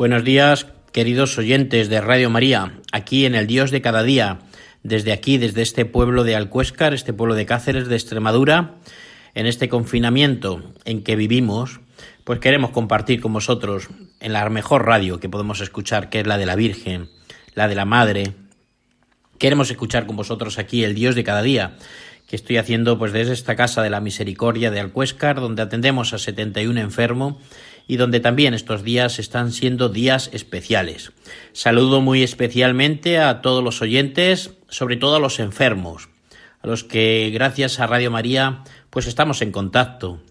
Buenos días, queridos oyentes de Radio María, aquí en el Dios de cada día, desde aquí, desde este pueblo de Alcuéscar, este pueblo de Cáceres, de Extremadura, en este confinamiento en que vivimos, pues queremos compartir con vosotros en la mejor radio que podemos escuchar, que es la de la Virgen, la de la Madre. Queremos escuchar con vosotros aquí el Dios de cada día, que estoy haciendo pues desde esta casa de la Misericordia de Alcuéscar, donde atendemos a 71 enfermos y donde también estos días están siendo días especiales. Saludo muy especialmente a todos los oyentes, sobre todo a los enfermos, a los que gracias a Radio María pues estamos en contacto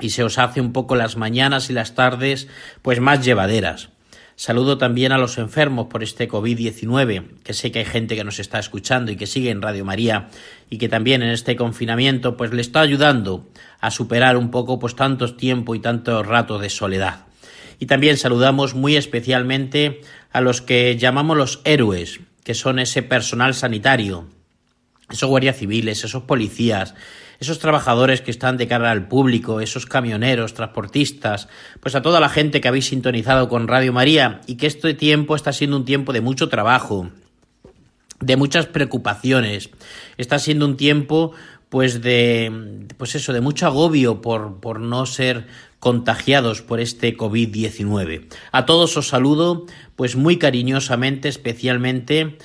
y se os hace un poco las mañanas y las tardes pues más llevaderas. Saludo también a los enfermos por este COVID-19, que sé que hay gente que nos está escuchando y que sigue en Radio María y que también en este confinamiento pues le está ayudando a superar un poco pues tantos tiempo y tantos ratos de soledad. Y también saludamos muy especialmente a los que llamamos los héroes, que son ese personal sanitario, esos guardias civiles, esos policías, esos trabajadores que están de cara al público, esos camioneros, transportistas, pues a toda la gente que habéis sintonizado con Radio María y que este tiempo está siendo un tiempo de mucho trabajo, de muchas preocupaciones, está siendo un tiempo pues de pues eso de mucho agobio por, por no ser contagiados por este COVID-19. A todos os saludo pues muy cariñosamente, especialmente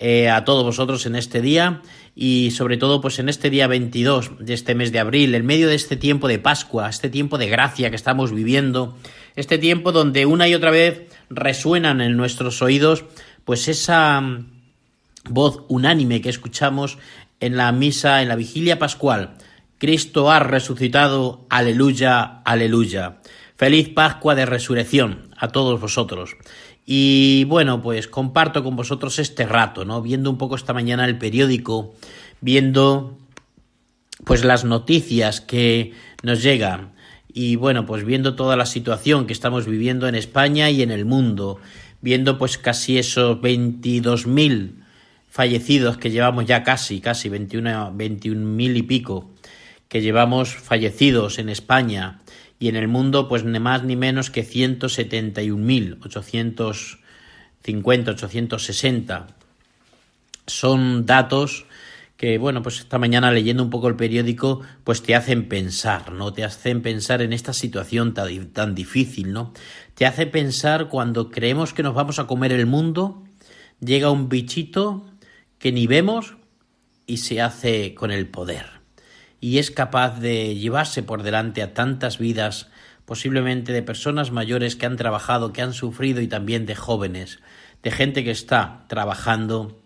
eh, a todos vosotros en este día y sobre todo pues en este día 22 de este mes de abril, en medio de este tiempo de Pascua, este tiempo de gracia que estamos viviendo, este tiempo donde una y otra vez resuenan en nuestros oídos pues esa mm, voz unánime que escuchamos en la misa, en la vigilia pascual. Cristo ha resucitado, aleluya, aleluya. Feliz Pascua de Resurrección a todos vosotros. Y bueno, pues comparto con vosotros este rato, ¿no? Viendo un poco esta mañana el periódico, viendo pues las noticias que nos llegan y bueno, pues viendo toda la situación que estamos viviendo en España y en el mundo, viendo pues casi esos 22.000 fallecidos que llevamos ya casi, casi 21 mil y pico que llevamos fallecidos en España y en el mundo pues ni más ni menos que 171.850, 860. Son datos que, bueno, pues esta mañana leyendo un poco el periódico, pues te hacen pensar, ¿no? Te hacen pensar en esta situación tan, tan difícil, ¿no? Te hace pensar cuando creemos que nos vamos a comer el mundo, llega un bichito que ni vemos y se hace con el poder y es capaz de llevarse por delante a tantas vidas, posiblemente de personas mayores que han trabajado, que han sufrido y también de jóvenes, de gente que está trabajando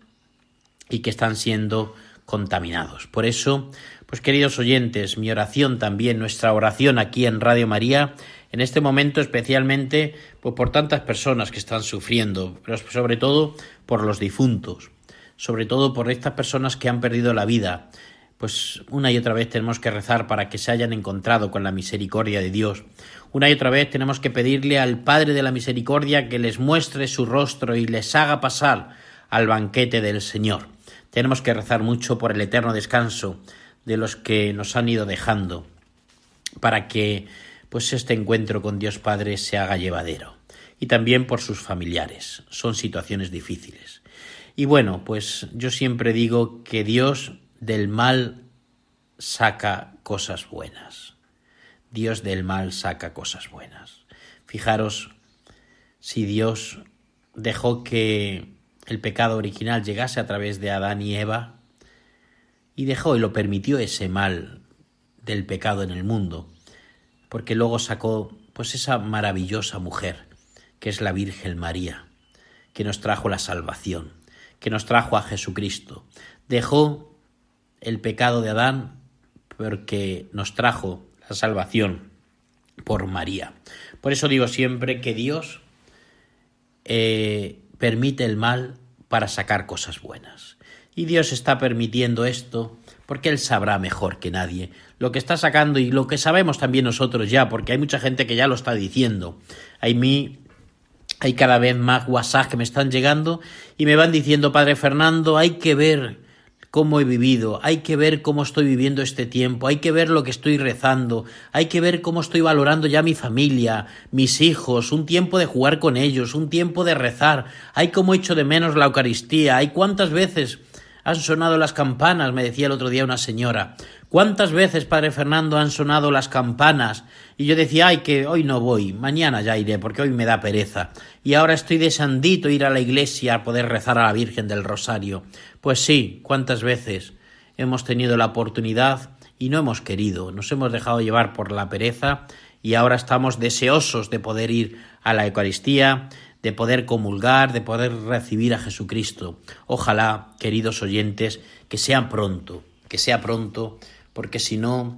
y que están siendo contaminados. Por eso, pues queridos oyentes, mi oración también, nuestra oración aquí en Radio María, en este momento especialmente pues por tantas personas que están sufriendo, pero sobre todo por los difuntos, sobre todo por estas personas que han perdido la vida, pues una y otra vez tenemos que rezar para que se hayan encontrado con la misericordia de Dios. Una y otra vez tenemos que pedirle al Padre de la Misericordia que les muestre su rostro y les haga pasar al banquete del Señor. Tenemos que rezar mucho por el eterno descanso de los que nos han ido dejando, para que pues este encuentro con Dios Padre se haga llevadero. Y también por sus familiares. Son situaciones difíciles. Y bueno, pues yo siempre digo que Dios del mal saca cosas buenas. Dios del mal saca cosas buenas. Fijaros si Dios dejó que el pecado original llegase a través de Adán y Eva y dejó y lo permitió ese mal del pecado en el mundo, porque luego sacó Pues esa maravillosa mujer, que es la Virgen María, que nos trajo la salvación, que nos trajo a Jesucristo. Dejó el pecado de Adán porque nos trajo la salvación por María. Por eso digo siempre que Dios eh, permite el mal para sacar cosas buenas. Y Dios está permitiendo esto porque Él sabrá mejor que nadie lo que está sacando y lo que sabemos también nosotros ya, porque hay mucha gente que ya lo está diciendo. Hay mí, hay cada vez más WhatsApp que me están llegando y me van diciendo, Padre Fernando, hay que ver cómo he vivido, hay que ver cómo estoy viviendo este tiempo, hay que ver lo que estoy rezando, hay que ver cómo estoy valorando ya mi familia, mis hijos, un tiempo de jugar con ellos, un tiempo de rezar, hay cómo echo de menos la Eucaristía, hay cuántas veces han sonado las campanas, me decía el otro día una señora. ¿Cuántas veces, Padre Fernando, han sonado las campanas? Y yo decía, ay, que hoy no voy, mañana ya iré, porque hoy me da pereza. Y ahora estoy deseandito ir a la iglesia a poder rezar a la Virgen del Rosario. Pues sí, cuántas veces hemos tenido la oportunidad y no hemos querido, nos hemos dejado llevar por la pereza y ahora estamos deseosos de poder ir a la Eucaristía, de poder comulgar, de poder recibir a Jesucristo. Ojalá, queridos oyentes, que sea pronto, que sea pronto, porque si no,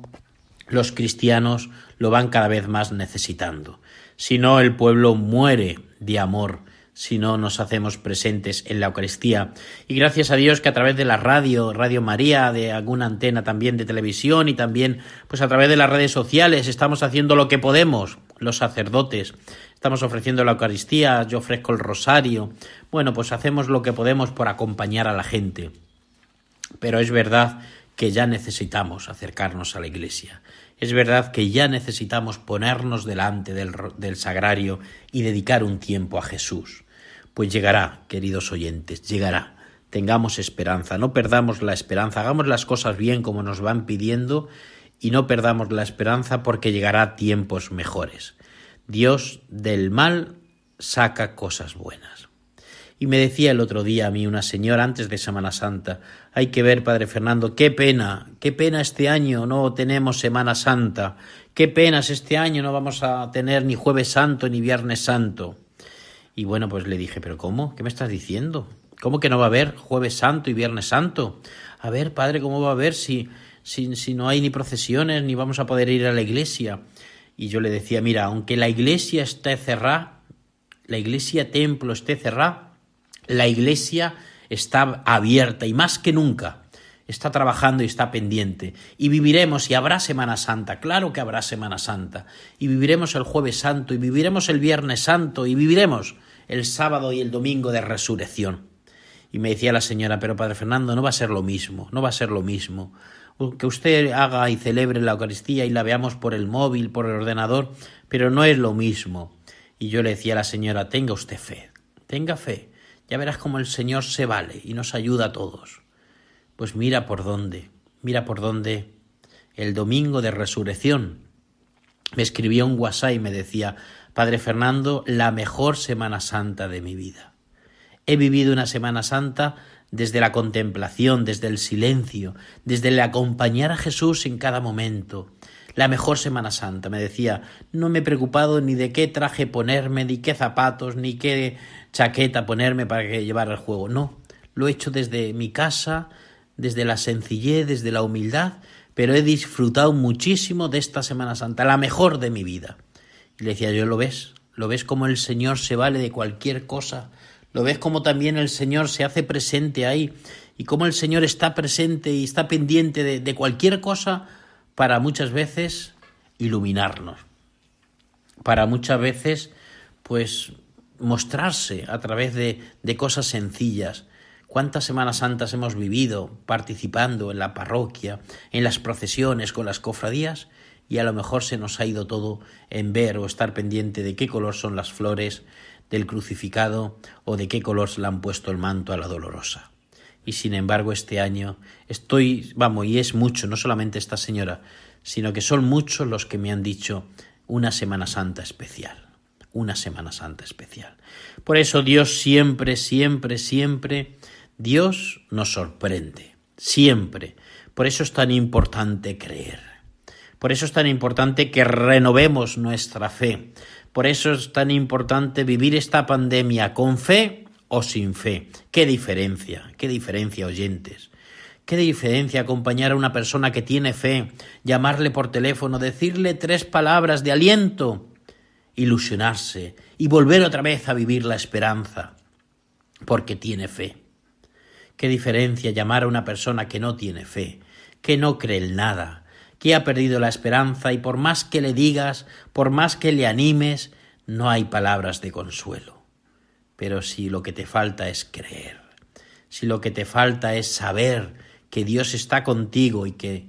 los cristianos lo van cada vez más necesitando. Si no, el pueblo muere de amor si no nos hacemos presentes en la Eucaristía. Y gracias a Dios que a través de la radio, Radio María, de alguna antena también de televisión y también pues a través de las redes sociales estamos haciendo lo que podemos, los sacerdotes. Estamos ofreciendo la Eucaristía, yo ofrezco el rosario. Bueno, pues hacemos lo que podemos por acompañar a la gente. Pero es verdad que ya necesitamos acercarnos a la Iglesia. Es verdad que ya necesitamos ponernos delante del, sagrario y dedicar un tiempo a Jesús. Pues llegará, queridos oyentes, llegará. Tengamos esperanza, no perdamos la esperanza, hagamos las cosas bien como nos van pidiendo y no perdamos la esperanza porque llegará tiempos mejores. Dios del mal saca cosas buenas. Y me decía el otro día a mí una señora antes de Semana Santa, hay que ver, Padre Fernando, qué pena, qué pena este año no tenemos Semana Santa, qué penas este año no vamos a tener ni jueves santo ni viernes santo. Y bueno, pues le dije, pero ¿cómo? ¿Qué me estás diciendo? ¿Cómo que no va a haber jueves santo y viernes santo? A ver, padre, ¿cómo va a haber si, si, si no hay ni procesiones ni vamos a poder ir a la iglesia? Y yo le decía, mira, aunque la iglesia esté cerrada, la iglesia templo esté cerrada, la iglesia está abierta y más que nunca está trabajando y está pendiente. Y viviremos, y habrá Semana Santa, claro que habrá Semana Santa. Y viviremos el jueves santo, y viviremos el viernes santo, y viviremos el sábado y el domingo de resurrección. Y me decía la señora, pero Padre Fernando, no va a ser lo mismo, no va a ser lo mismo. Que usted haga y celebre la Eucaristía y la veamos por el móvil, por el ordenador, pero no es lo mismo. Y yo le decía a la señora, tenga usted fe, tenga fe, ya verás cómo el Señor se vale y nos ayuda a todos. Pues mira por dónde, mira por dónde el domingo de resurrección me escribió un WhatsApp y me decía, Padre Fernando, la mejor Semana Santa de mi vida. He vivido una Semana Santa desde la contemplación, desde el silencio, desde el acompañar a Jesús en cada momento. La mejor Semana Santa, me decía, no me he preocupado ni de qué traje ponerme, ni qué zapatos, ni qué chaqueta ponerme para que llevar el juego. No, lo he hecho desde mi casa, desde la sencillez, desde la humildad, pero he disfrutado muchísimo de esta Semana Santa, la mejor de mi vida. Y le decía yo, ¿lo ves? ¿Lo ves como el Señor se vale de cualquier cosa? ¿Lo ves como también el Señor se hace presente ahí? Y cómo el Señor está presente y está pendiente de cualquier cosa para muchas veces iluminarnos. Para muchas veces, pues, mostrarse a través de, de cosas sencillas. ¿Cuántas Semanas Santas hemos vivido participando en la parroquia, en las procesiones, con las cofradías? y a lo mejor se nos ha ido todo en ver o estar pendiente de qué color son las flores del crucificado o de qué color le han puesto el manto a la dolorosa. Y sin embargo este año estoy, vamos, y es mucho, no solamente esta señora, sino que son muchos los que me han dicho una Semana Santa especial, una Semana Santa especial. Por eso Dios siempre, siempre, siempre, Dios nos sorprende, siempre. Por eso es tan importante creer Por eso es tan importante que renovemos nuestra fe. Por eso es tan importante vivir esta pandemia con fe o sin fe. ¿Qué diferencia? ¿Qué diferencia, oyentes? ¿Qué diferencia acompañar a una persona que tiene fe, llamarle por teléfono, decirle tres palabras de aliento, ilusionarse y volver otra vez a vivir la esperanza, porque tiene fe? ¿Qué diferencia llamar a una persona que no tiene fe, que no cree en nada, que ha perdido la esperanza y por más que le digas, por más que le animes, no hay palabras de consuelo? Pero si lo que te falta es creer, si lo que te falta es saber que Dios está contigo y que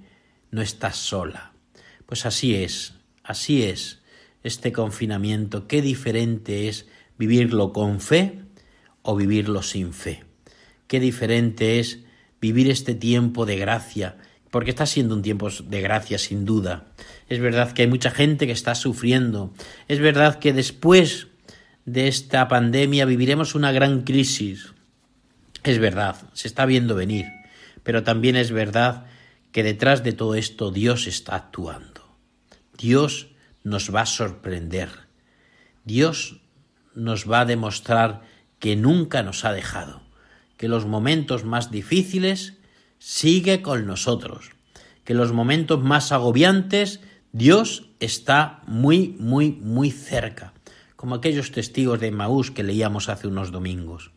no estás sola. Pues así es, así es este confinamiento. Qué diferente es vivirlo con fe o vivirlo sin fe. Qué diferente es vivir este tiempo de gracia, porque está siendo un tiempo de gracia sin duda. Es verdad que hay mucha gente que está sufriendo. Es verdad que después de esta pandemia viviremos una gran crisis. Es verdad, se está viendo venir. Pero también es verdad que detrás de todo esto Dios está actuando. Dios nos va a sorprender. Dios nos va a demostrar que nunca nos ha dejado, que los momentos más difíciles sigue con nosotros, que los momentos más agobiantes Dios está muy, muy, muy cerca, como aquellos testigos de Maús que leíamos hace unos domingos.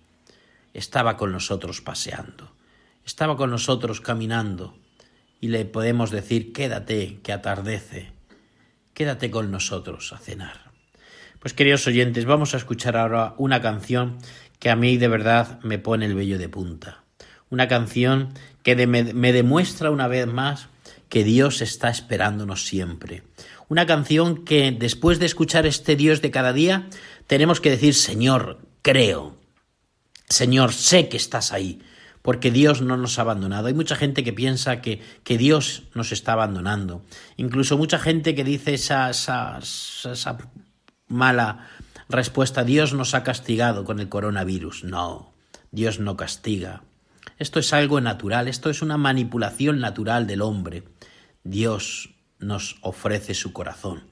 Estaba con nosotros paseando estaba con nosotros caminando y le podemos decir, quédate, que atardece, quédate con nosotros a cenar. Pues queridos oyentes, vamos a escuchar ahora una canción que a mí de verdad me pone el vello de punta. Una canción que me, me demuestra una vez más que Dios está esperándonos siempre. Una canción que después de escuchar este Dios de cada día, tenemos que decir, Señor, creo. Señor, sé que estás ahí porque Dios no nos ha abandonado. Hay mucha gente que piensa que, que Dios nos está abandonando. Incluso mucha gente que dice esa, esa, esa mala respuesta, Dios nos ha castigado con el coronavirus. No, Dios no castiga. Esto es algo natural, esto es una manipulación natural del hombre. Dios nos ofrece su corazón.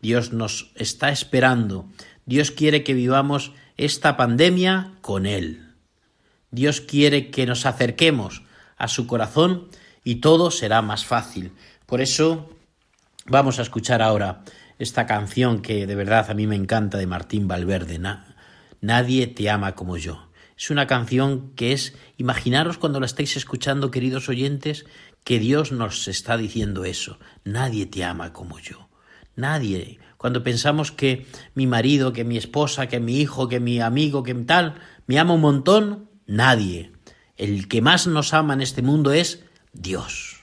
Dios nos está esperando. Dios quiere que vivamos esta pandemia con Él. Dios quiere que nos acerquemos a su corazón y todo será más fácil. Por eso vamos a escuchar ahora esta canción que de verdad a mí me encanta de Martín Valverde, Nadie te ama como yo. Es una canción que es, imaginaros cuando la estáis escuchando, queridos oyentes, que Dios nos está diciendo eso. Nadie te ama como yo. Nadie. Cuando pensamos que mi marido, que mi esposa, que mi hijo, que mi amigo, que tal, me ama un montón, Nadie. El que más nos ama en este mundo es Dios.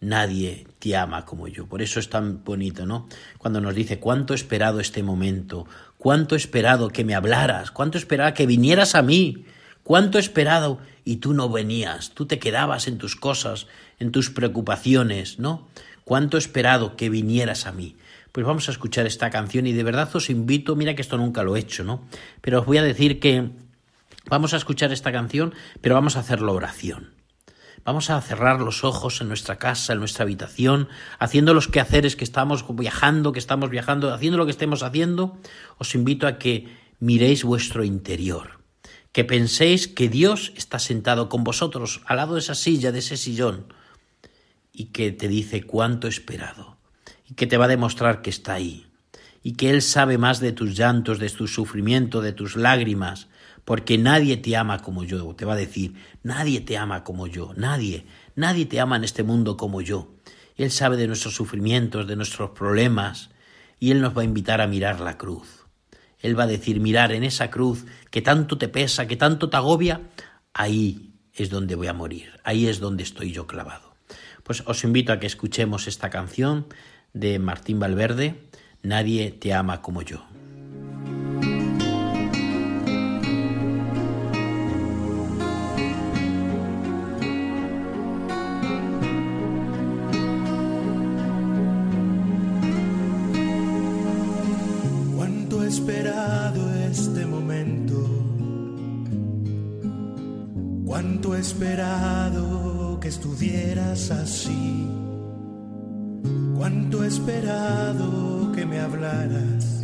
Nadie te ama como yo. Por eso es tan bonito, ¿no? Cuando nos dice cuánto he esperado este momento, cuánto he esperado que me hablaras, cuánto he esperado que vinieras a mí, cuánto esperado y tú no venías, tú te quedabas en tus cosas, en tus preocupaciones, ¿no? Cuánto esperado que vinieras a mí. Pues vamos a escuchar esta canción y de verdad os invito, mira que esto nunca lo he hecho, ¿no? Pero os voy a decir que Vamos a escuchar esta canción, pero vamos a hacerlo oración. Vamos a cerrar los ojos en nuestra casa, en nuestra habitación, haciendo los quehaceres que estamos viajando, que estamos viajando, haciendo lo que estemos haciendo. Os invito a que miréis vuestro interior, que penséis que Dios está sentado con vosotros al lado de esa silla, de ese sillón, y que te dice cuánto esperado, y que te va a demostrar que está ahí, y que Él sabe más de tus llantos, de tu sufrimiento, de tus lágrimas, porque nadie te ama como yo, te va a decir, nadie te ama como yo, nadie, nadie te ama en este mundo como yo. Él sabe de nuestros sufrimientos, de nuestros problemas, y Él nos va a invitar a mirar la cruz. Él va a decir, mirar en esa cruz que tanto te pesa, que tanto te agobia, ahí es donde voy a morir, ahí es donde estoy yo clavado. Pues os invito a que escuchemos esta canción de Martín Valverde, Nadie te ama como yo. Esperado que estuvieras así. Cuánto esperado que me hablaras.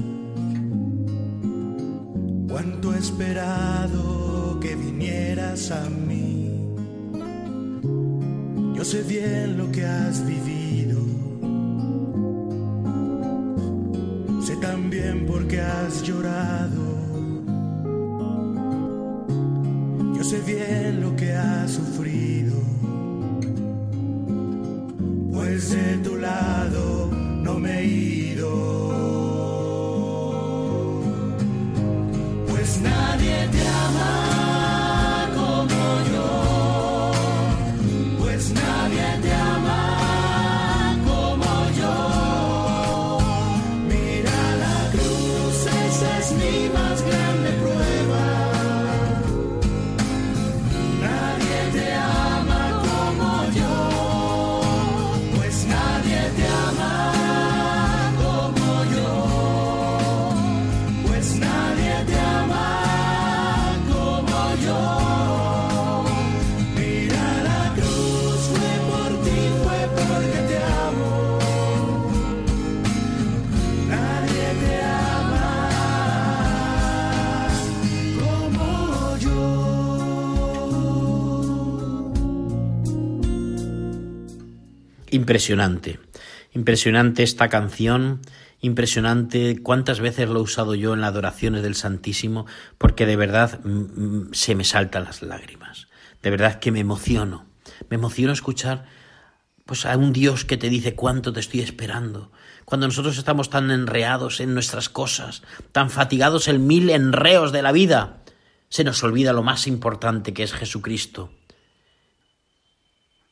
Cuánto esperado que vinieras a mí. Yo sé bien lo que has vivido. Sé también por qué has llorado. Yo sé bien lo que has sufrido. Impresionante, impresionante esta canción, impresionante cuántas veces lo he usado yo en las adoraciones del Santísimo, porque de verdad mm, mm, se me saltan las lágrimas, de verdad que me emociono, me emociono escuchar pues a un Dios que te dice cuánto te estoy esperando. Cuando nosotros estamos tan enreados en nuestras cosas, tan fatigados en mil enreos de la vida, se nos olvida lo más importante que es Jesucristo.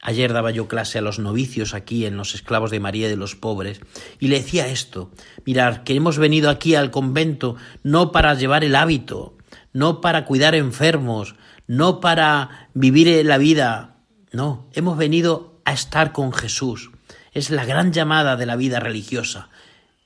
Ayer daba yo clase a los novicios aquí en los esclavos de María de los pobres y le decía esto, mirar, que hemos venido aquí al convento no para llevar el hábito, no para cuidar enfermos, no para vivir la vida, no, hemos venido a estar con Jesús. Es la gran llamada de la vida religiosa.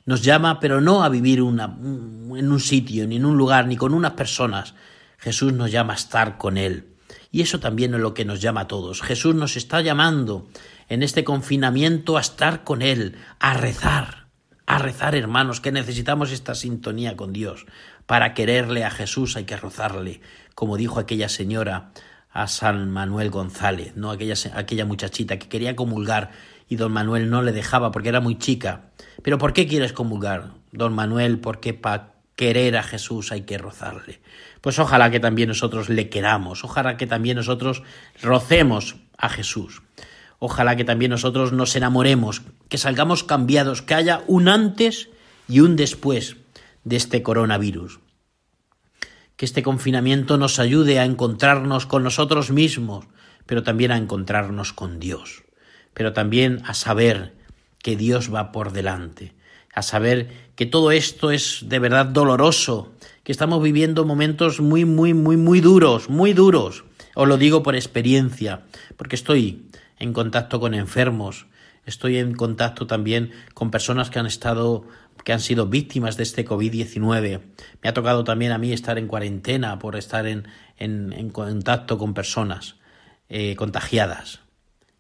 Nos llama, pero no a vivir una, en un sitio, ni en un lugar, ni con unas personas. Jesús nos llama a estar con Él. Y eso también es lo que nos llama a todos. Jesús nos está llamando en este confinamiento a estar con Él, a rezar, a rezar, hermanos, que necesitamos esta sintonía con Dios. Para quererle a Jesús hay que rozarle, como dijo aquella señora a San Manuel González, ¿no? Aquella, aquella muchachita que quería comulgar y don Manuel no le dejaba porque era muy chica. Pero ¿por qué quieres comulgar, don Manuel? Porque para querer a Jesús hay que rozarle. Pues ojalá que también nosotros le queramos, ojalá que también nosotros rocemos a Jesús. Ojalá que también nosotros nos enamoremos, que salgamos cambiados, que haya un antes y un después de este coronavirus. Que este confinamiento nos ayude a encontrarnos con nosotros mismos, pero también a encontrarnos con Dios, pero también a saber que Dios va por delante, a saber que todo esto es de verdad doloroso, que estamos viviendo momentos muy, muy, muy, muy duros, muy duros. Os lo digo por experiencia, porque estoy en contacto con enfermos, estoy en contacto también con personas que han estado que han sido víctimas de este COVID-19. Me ha tocado también a mí estar en cuarentena por estar en, en, contacto con personas eh, contagiadas.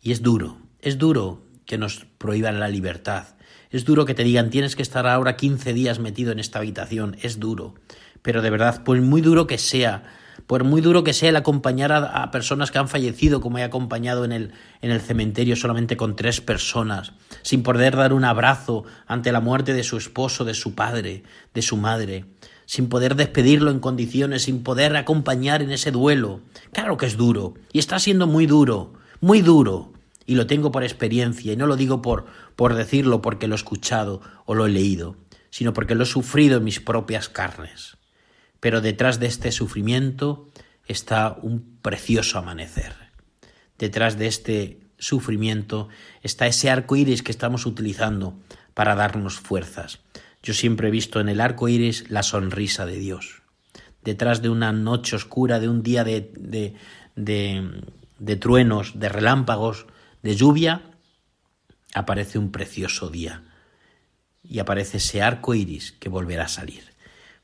Y es duro, es duro que nos prohíban la libertad. Es duro que te digan tienes que estar ahora 15 días metido en esta habitación. Es duro. Pero de verdad, por muy duro que sea, por muy duro que sea el acompañar a, a, personas que han fallecido, como he acompañado en el, en el cementerio solamente con tres personas, sin poder dar un abrazo ante la muerte de su esposo, de su padre, de su madre, sin poder despedirlo en condiciones, sin poder acompañar en ese duelo. Claro que es duro, y está siendo muy duro, muy duro, y lo tengo por experiencia, y no lo digo por, por decirlo porque lo he escuchado o lo he leído, sino porque lo he sufrido en mis propias carnes pero detrás de este sufrimiento está un precioso amanecer. Detrás de este sufrimiento está ese arco iris que estamos utilizando para darnos fuerzas. Yo siempre he visto en el arco iris la sonrisa de Dios. Detrás de una noche oscura, de un día de, de, de, de truenos, de relámpagos, de lluvia, aparece un precioso día y aparece ese arco iris que volverá a salir.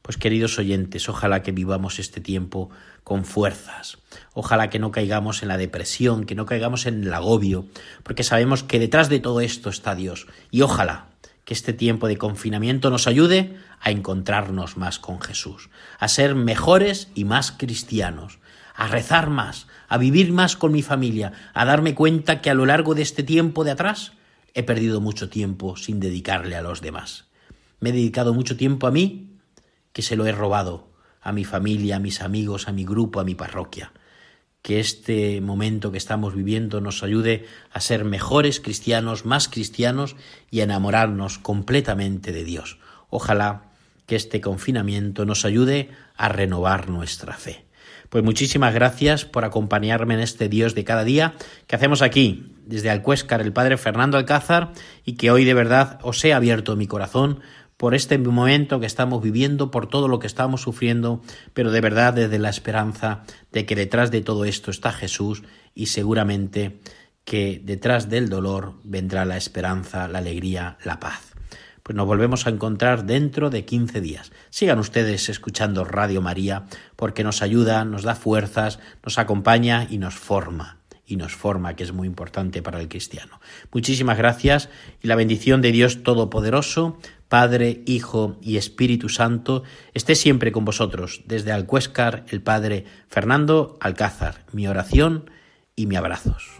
Pues queridos oyentes, ojalá que vivamos este tiempo con fuerzas. Ojalá que no caigamos en la depresión, que no caigamos en el agobio, porque sabemos que detrás de todo esto está Dios. Y ojalá que este tiempo de confinamiento nos ayude a encontrarnos más con Jesús, a ser mejores y más cristianos, a rezar más, a vivir más con mi familia, a darme cuenta que a lo largo de este tiempo de atrás he perdido mucho tiempo sin dedicarle a los demás. Me he dedicado mucho tiempo a mí que se lo he robado a mi familia, a mis amigos, a mi grupo, a mi parroquia. Que este momento que estamos viviendo nos ayude a ser mejores cristianos, más cristianos y a enamorarnos completamente de Dios. Ojalá que este confinamiento nos ayude a renovar nuestra fe. Pues muchísimas gracias por acompañarme en este Dios de cada día que hacemos aquí, desde Alcuéscar, el Padre Fernando Alcázar, y que hoy de verdad os he abierto mi corazón por este momento que estamos viviendo, por todo lo que estamos sufriendo, pero de verdad desde la esperanza de que detrás de todo esto está Jesús y seguramente que detrás del dolor vendrá la esperanza, la alegría, la paz. Nos volvemos a encontrar dentro de 15 días. Sigan ustedes escuchando Radio María porque nos ayuda, nos da fuerzas, nos acompaña y nos forma y nos forma, que es muy importante para el cristiano. Muchísimas gracias y la bendición de Dios Todopoderoso, Padre, Hijo y Espíritu Santo, esté siempre con vosotros. Desde Alcuéscar, el Padre Fernando Alcázar, mi oración y mi abrazos.